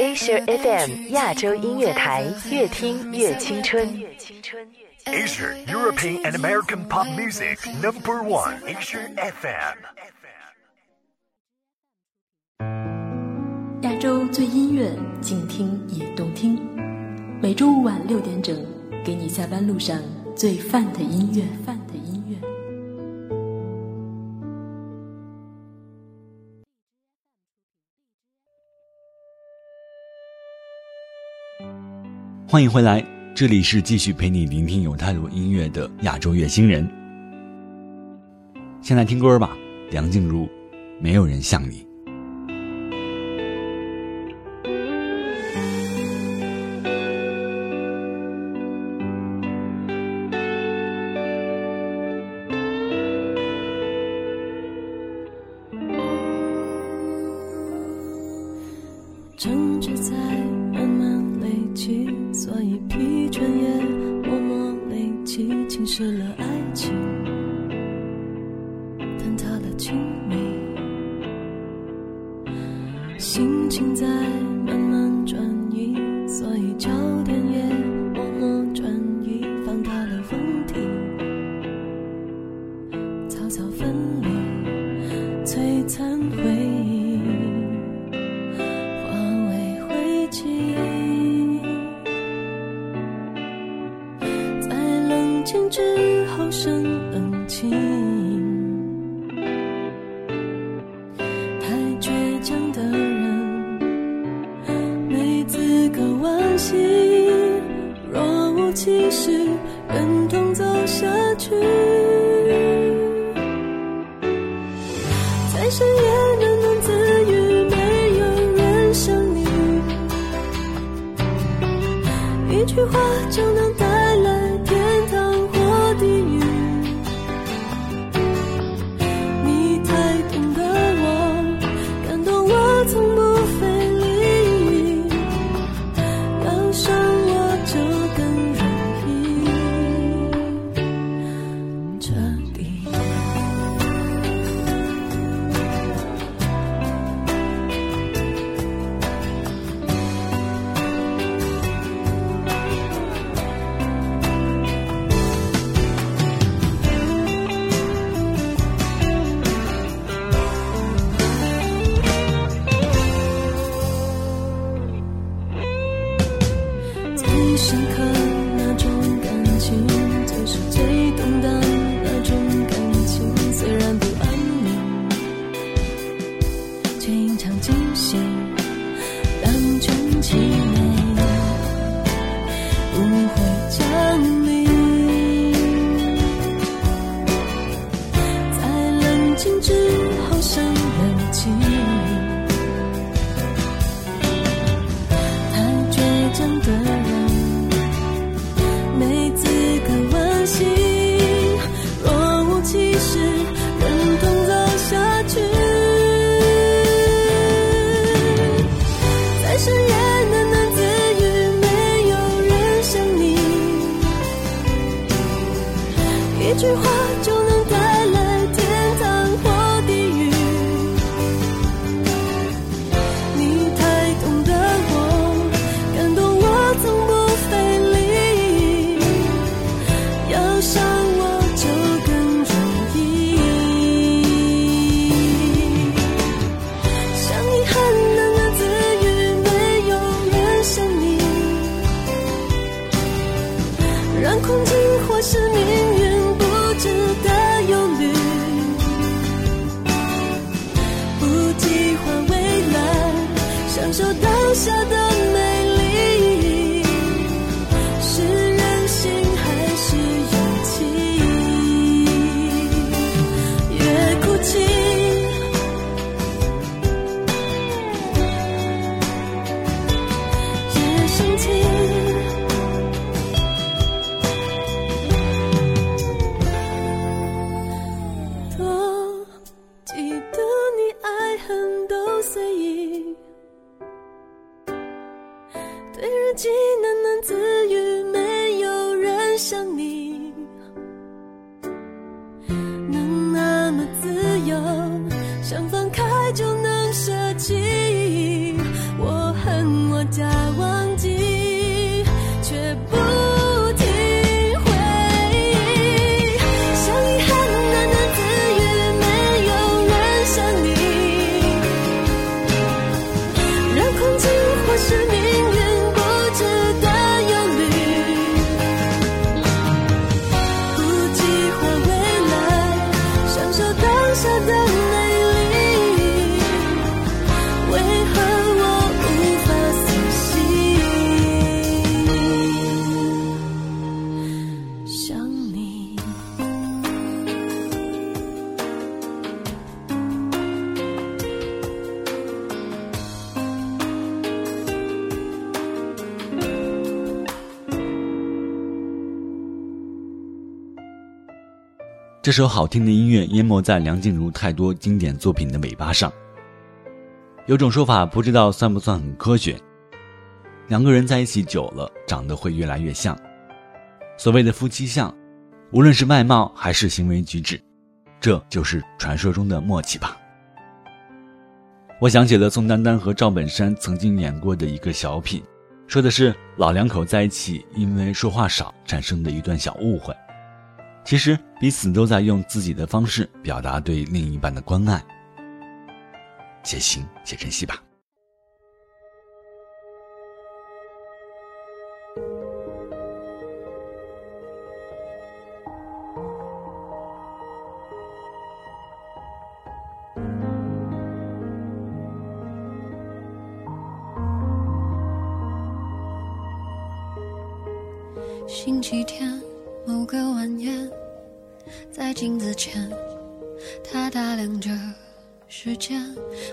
Asia FM 亚洲音乐台，越听越青春。Asia European and American Pop Music Number One Asia FM。亚洲最音乐，静听也动听。每周五晚六点整，给你下班路上最范的音乐。欢迎回来，这里是继续陪你聆听有态度音乐的亚洲乐星人。先来听歌吧，梁静茹，《没有人像你》。其实忍痛走下去在深夜的自语没有人想你。一句话就能深刻。一句话。这首好听的音乐淹没在梁静茹太多经典作品的尾巴上。有种说法，不知道算不算很科学。两个人在一起久了，长得会越来越像。所谓的夫妻相，无论是外貌还是行为举止，这就是传说中的默契吧。我想起了宋丹丹和赵本山曾经演过的一个小品，说的是老两口在一起因为说话少产生的一段小误会。其实彼此都在用自己的方式表达对另一半的关爱。且行且珍惜吧。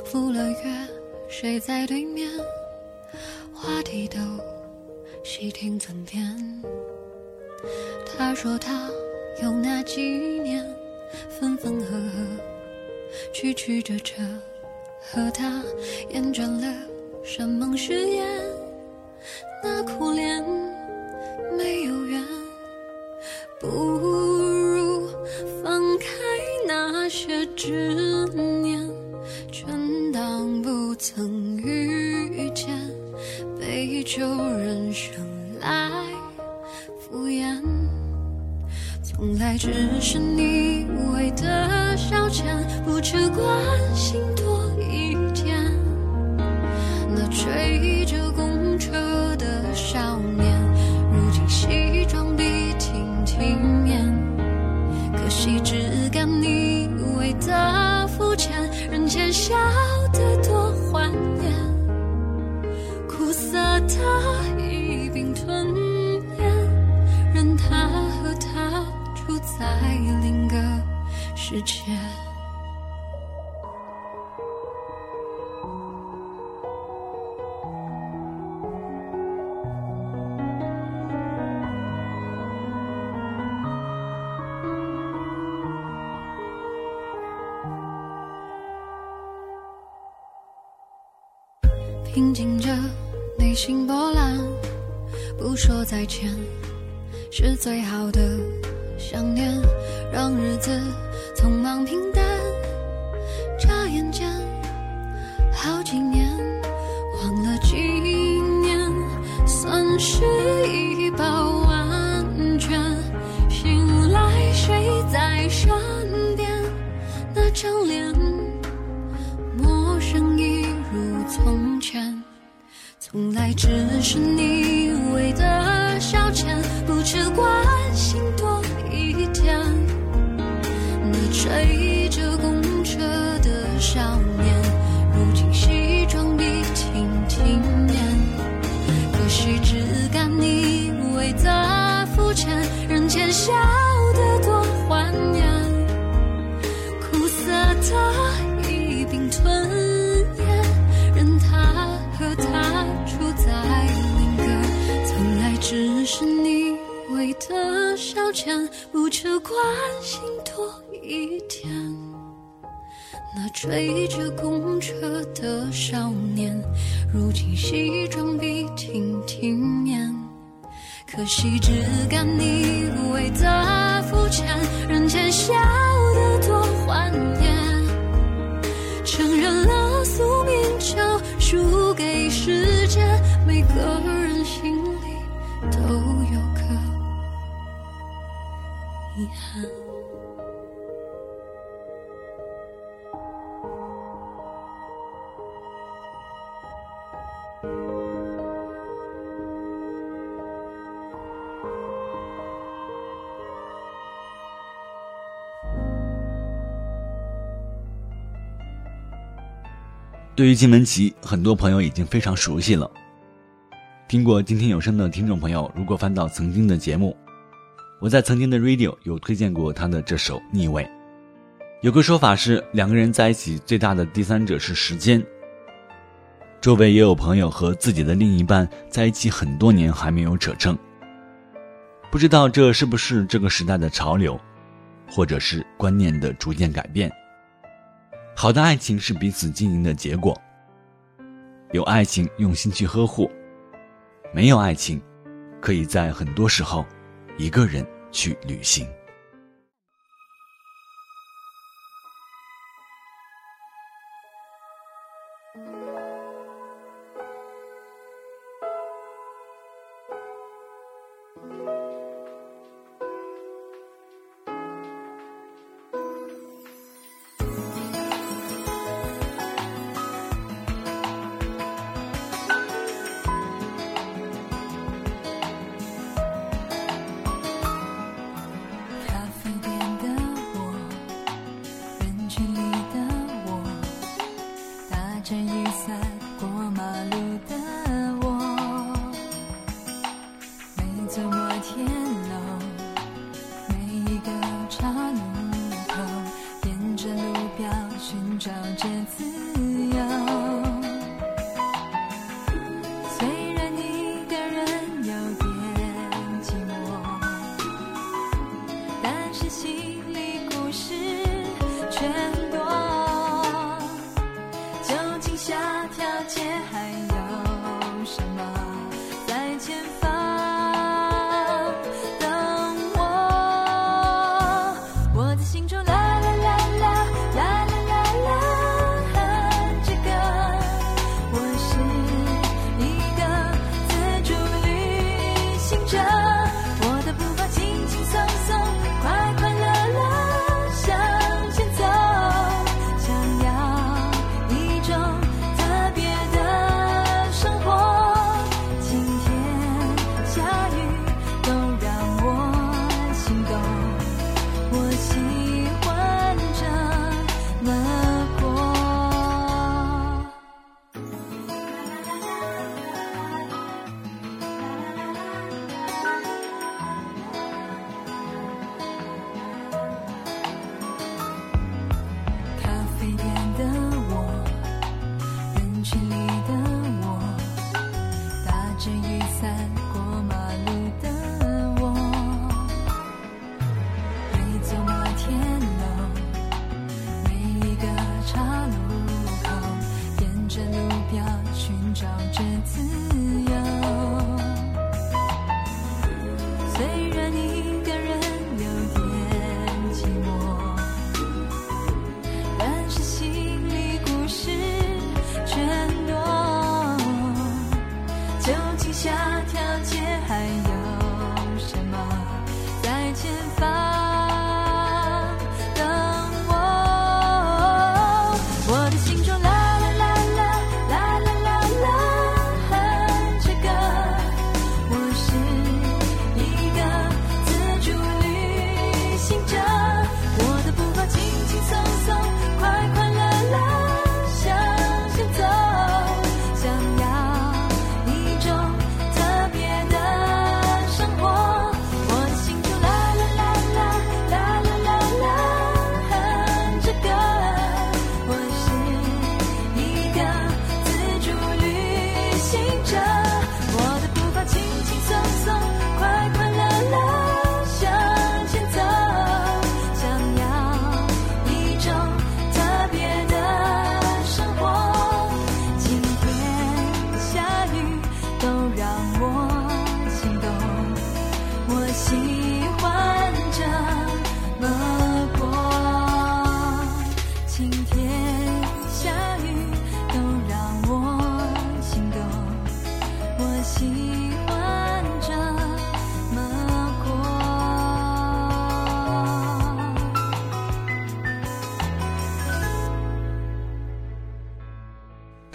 赴了约，谁在对面？话题都细听尊便。他说他有那几年，分分合合，曲曲折折，和他厌倦了山盟誓言，那苦恋。没有缘，不如放开那些执念，曾遇见，被旧人生来敷衍，从来只是你为的消遣，不只关心多一点。那追世界。平静着内心波澜，不说再见，是最好的想念。让日子匆忙平淡，眨眼间好几年，忘了几年，算是一饱完全。醒来谁在身边？那张脸。陌生一如从前，从来只是你追着公车的少年，如今西装笔挺挺面，可惜只敢你为的肤浅，人前笑得多欢颜。承认了宿命就输给时间，每个人心里都有个遗憾。对于金玟岐，很多朋友已经非常熟悉了。听过今天有声的听众朋友，如果翻到曾经的节目，我在曾经的 radio 有推荐过他的这首《逆位》。有个说法是，两个人在一起最大的第三者是时间。周围也有朋友和自己的另一半在一起很多年还没有扯证，不知道这是不是这个时代的潮流，或者是观念的逐渐改变。好的爱情是彼此经营的结果。有爱情，用心去呵护；没有爱情，可以在很多时候，一个人去旅行。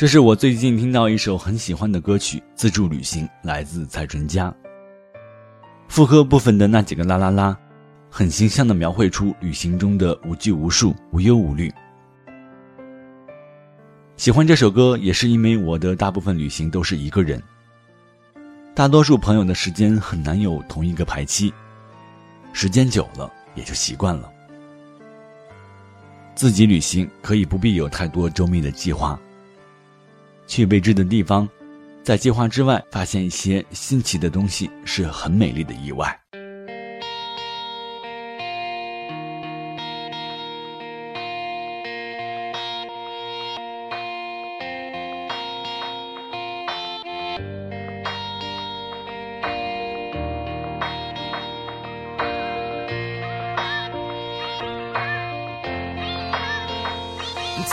这是我最近听到一首很喜欢的歌曲《自助旅行》，来自蔡淳佳。副歌部分的那几个啦啦啦，很形象地描绘出旅行中的无拘无束、无忧无虑。喜欢这首歌，也是因为我的大部分旅行都是一个人。大多数朋友的时间很难有同一个排期，时间久了也就习惯了。自己旅行可以不必有太多周密的计划。去未知的地方，在计划之外发现一些新奇的东西，是很美丽的意外。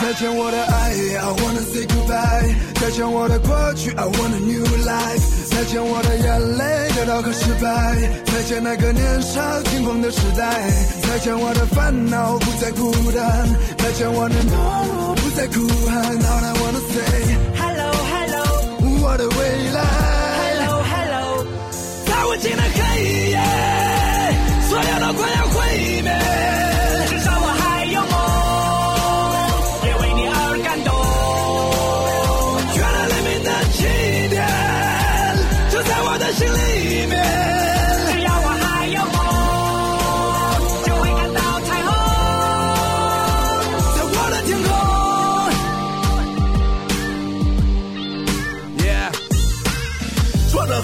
再见我的爱，I wanna say goodbye。再见我的过去，I want a new life。再见我的眼泪，跌倒和失败。再见那个年少轻狂的时代。再见我的烦恼，不再孤单。再见我的懦弱，不再哭喊。All I wanna say Hello Hello 我的未来。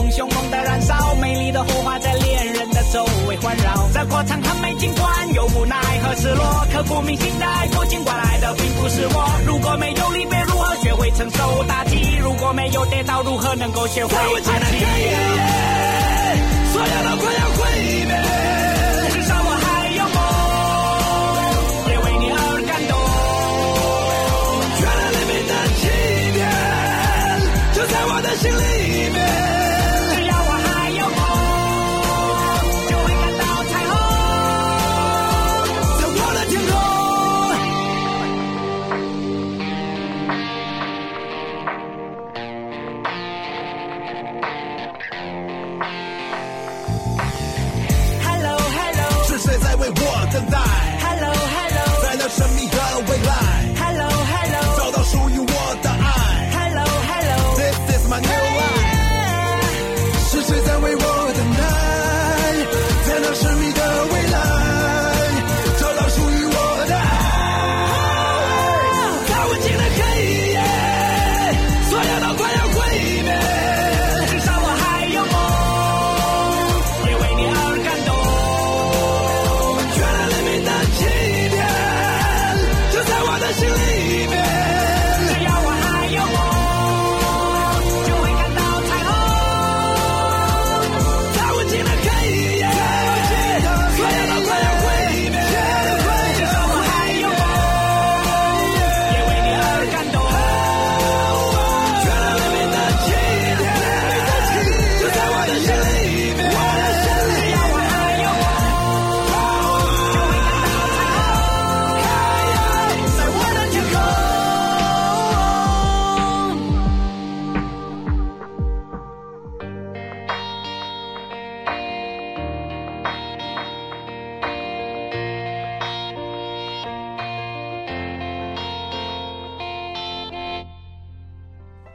中凶猛的燃烧，美丽的火花在恋人的周围环绕。这过程很美，尽管有无奈和失落，刻骨铭心的爱过，尽管来的并不是我。如果没有离别，如何学会承受打击？如果没有跌倒，如何能够学会爬起？所有都快要毁灭。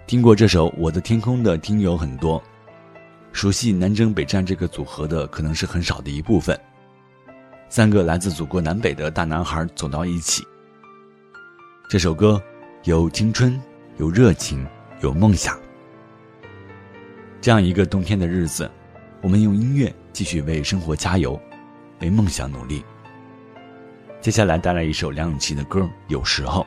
听过这首《我的天空》的听友很多，熟悉南征北战这个组合的可能是很少的一部分。三个来自祖国南北的大男孩走到一起。这首歌有青春，有热情，有梦想。这样一个冬天的日子，我们用音乐继续为生活加油，为梦想努力。接下来带来一首梁咏琪的歌《有时候》。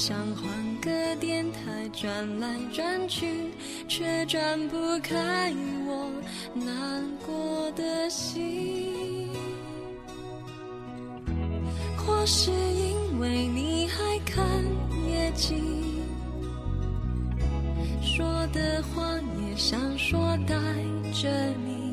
想换个电台转来转去，却转不开我难过的心。或是因为你还看夜景，说的话也想说带着你，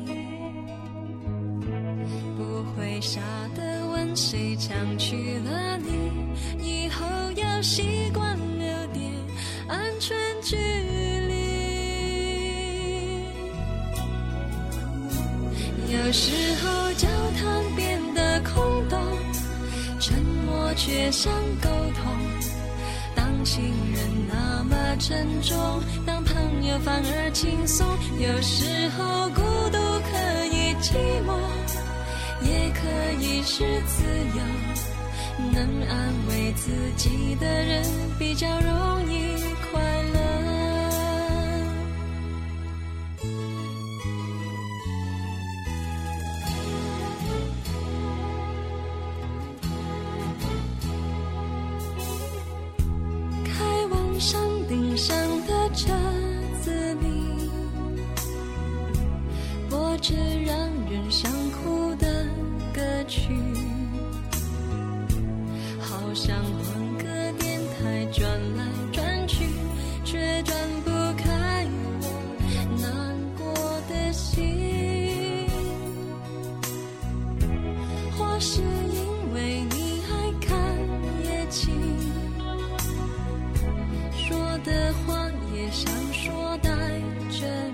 距离。有时候交谈变得空洞，沉默却像沟通。当情人那么沉重，当朋友反而轻松。有时候孤独可以寂寞，也可以是自由。能安慰自己的人比较容易快也想说带着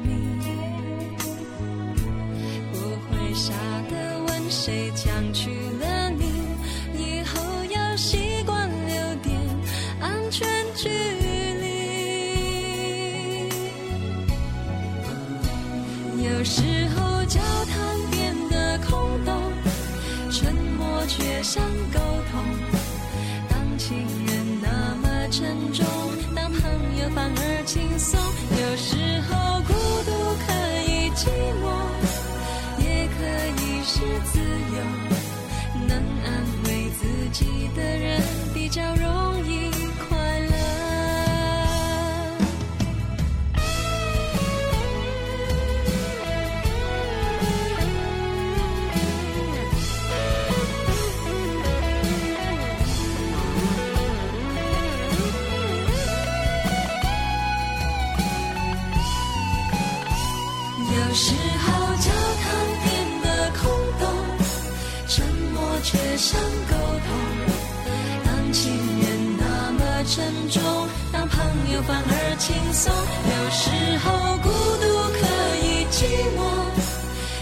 沉重，当朋友反而轻松。有时候孤独可以寂寞，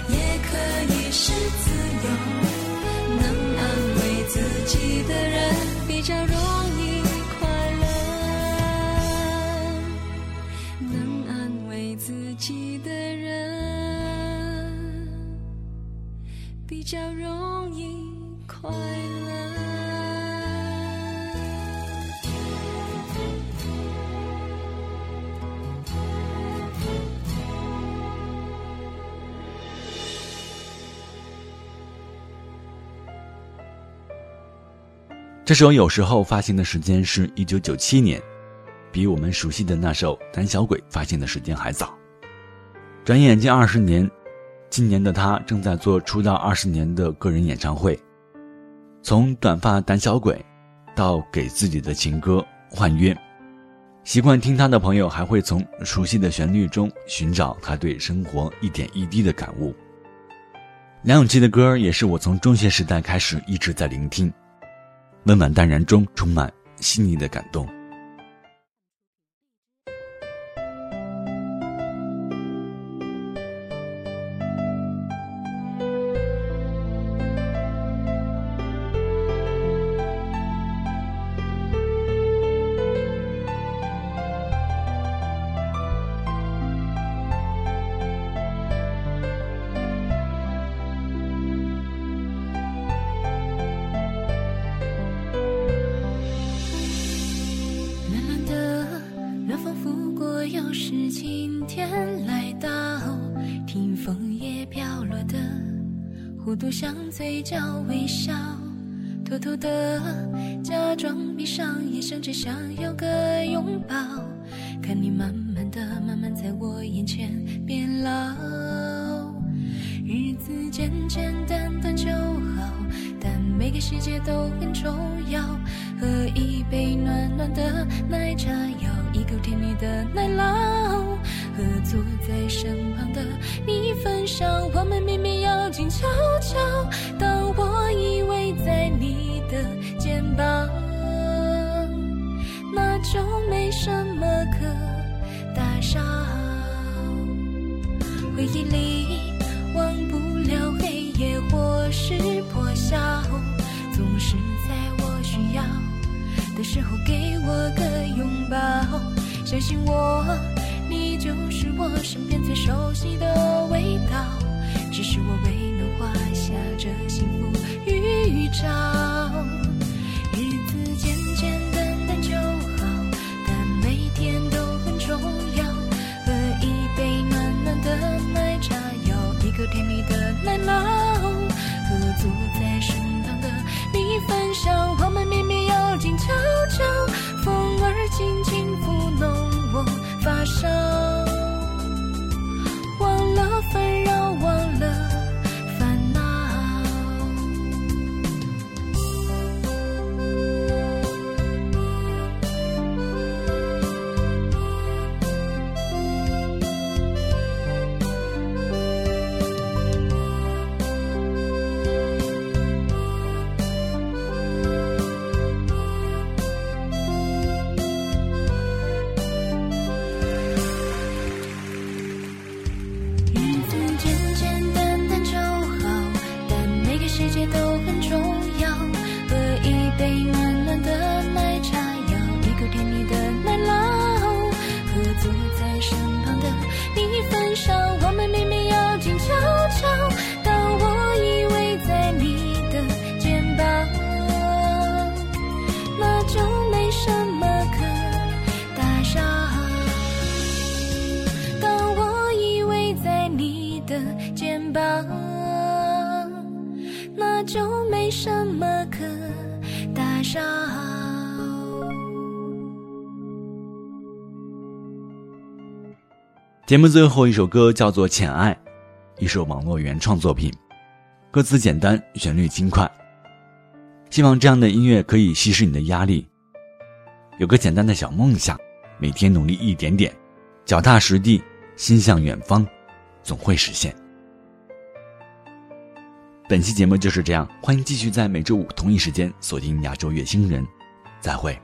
也可以是自由。能安慰自己的人比较容易快乐，能安慰自己的人。比较容易快乐。这首有时候发行的时间是一九九七年，比我们熟悉的那首《胆小鬼》发行的时间还早。转眼近二十年，今年的他正在做出道二十年的个人演唱会。从短发胆小鬼，到给自己的情歌换约，习惯听他的朋友还会从熟悉的旋律中寻找他对生活一点一滴的感悟。梁咏琪的歌也是我从中学时代开始一直在聆听。温婉淡然中充满细腻的感动。独向嘴角微笑，偷偷的假装闭上眼，想着想要个拥抱，看你慢慢的、慢慢在我眼前变老。日子简简单单就好，但每个细节都很重要。喝一杯暖暖的奶茶，咬一口甜蜜的奶酪。和坐在身旁的你分享，时候给我个拥抱，相信我。你就是我身边最熟悉的味道，只是我未能画下这幸福预兆。日子简简单单就好，但每天都很重要。喝一杯暖暖的奶茶，咬一口甜蜜的奶酪，和坐在身旁的你分享，我们节目最后一首歌叫做《浅爱》，一首网络原创作品，歌词简单，旋律轻快。希望这样的音乐可以稀释你的压力。有个简单的小梦想，每天努力一点点，脚踏实地，心向远方，总会实现。本期节目就是这样，欢迎继续在每周五同一时间锁定亚洲月星人，再会。